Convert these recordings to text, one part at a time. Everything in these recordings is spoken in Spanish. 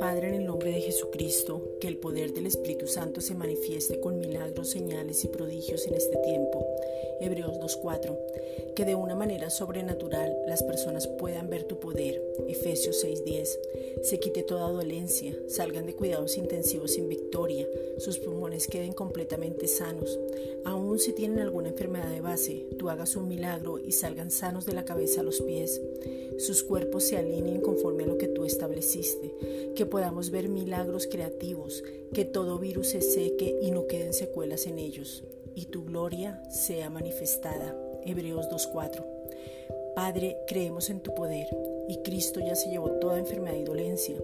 Padre, en el nombre de Jesucristo, que el poder del Espíritu Santo se manifieste con milagros, señales y prodigios en este tiempo. Hebreos 2.4. Que de una manera sobrenatural las personas puedan ver tu poder. Efesios 6.10. Se quite toda dolencia, salgan de cuidados intensivos sin victoria, sus pulmones queden completamente sanos. Aun si tienen alguna enfermedad de base, tú hagas un milagro y salgan sanos de la cabeza a los pies. Sus cuerpos se alineen conforme a lo que tú estableciste que podamos ver milagros creativos, que todo virus se seque y no queden secuelas en ellos, y tu gloria sea manifestada. Hebreos 2.4. Padre, creemos en tu poder, y Cristo ya se llevó toda enfermedad y dolencia.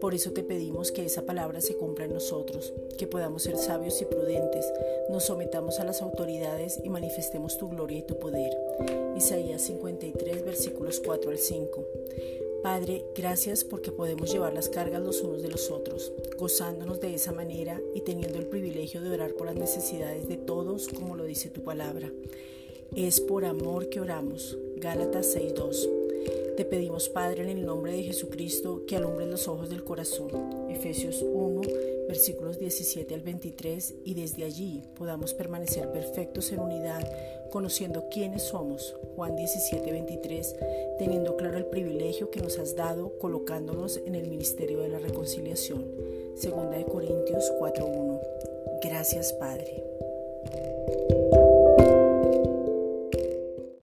Por eso te pedimos que esa palabra se cumpla en nosotros, que podamos ser sabios y prudentes, nos sometamos a las autoridades y manifestemos tu gloria y tu poder. Isaías 53, versículos 4 al 5. Padre, gracias porque podemos llevar las cargas los unos de los otros, gozándonos de esa manera y teniendo el privilegio de orar por las necesidades de todos, como lo dice tu palabra. Es por amor que oramos. Gálatas 6.2. Te pedimos, Padre, en el nombre de Jesucristo, que alumbres los ojos del corazón. Efesios 1, versículos 17 al 23, y desde allí podamos permanecer perfectos en unidad, conociendo quiénes somos. Juan 17, 23, teniendo claro el privilegio que nos has dado, colocándonos en el ministerio de la reconciliación. Segunda de Corintios 4.1. Gracias, Padre.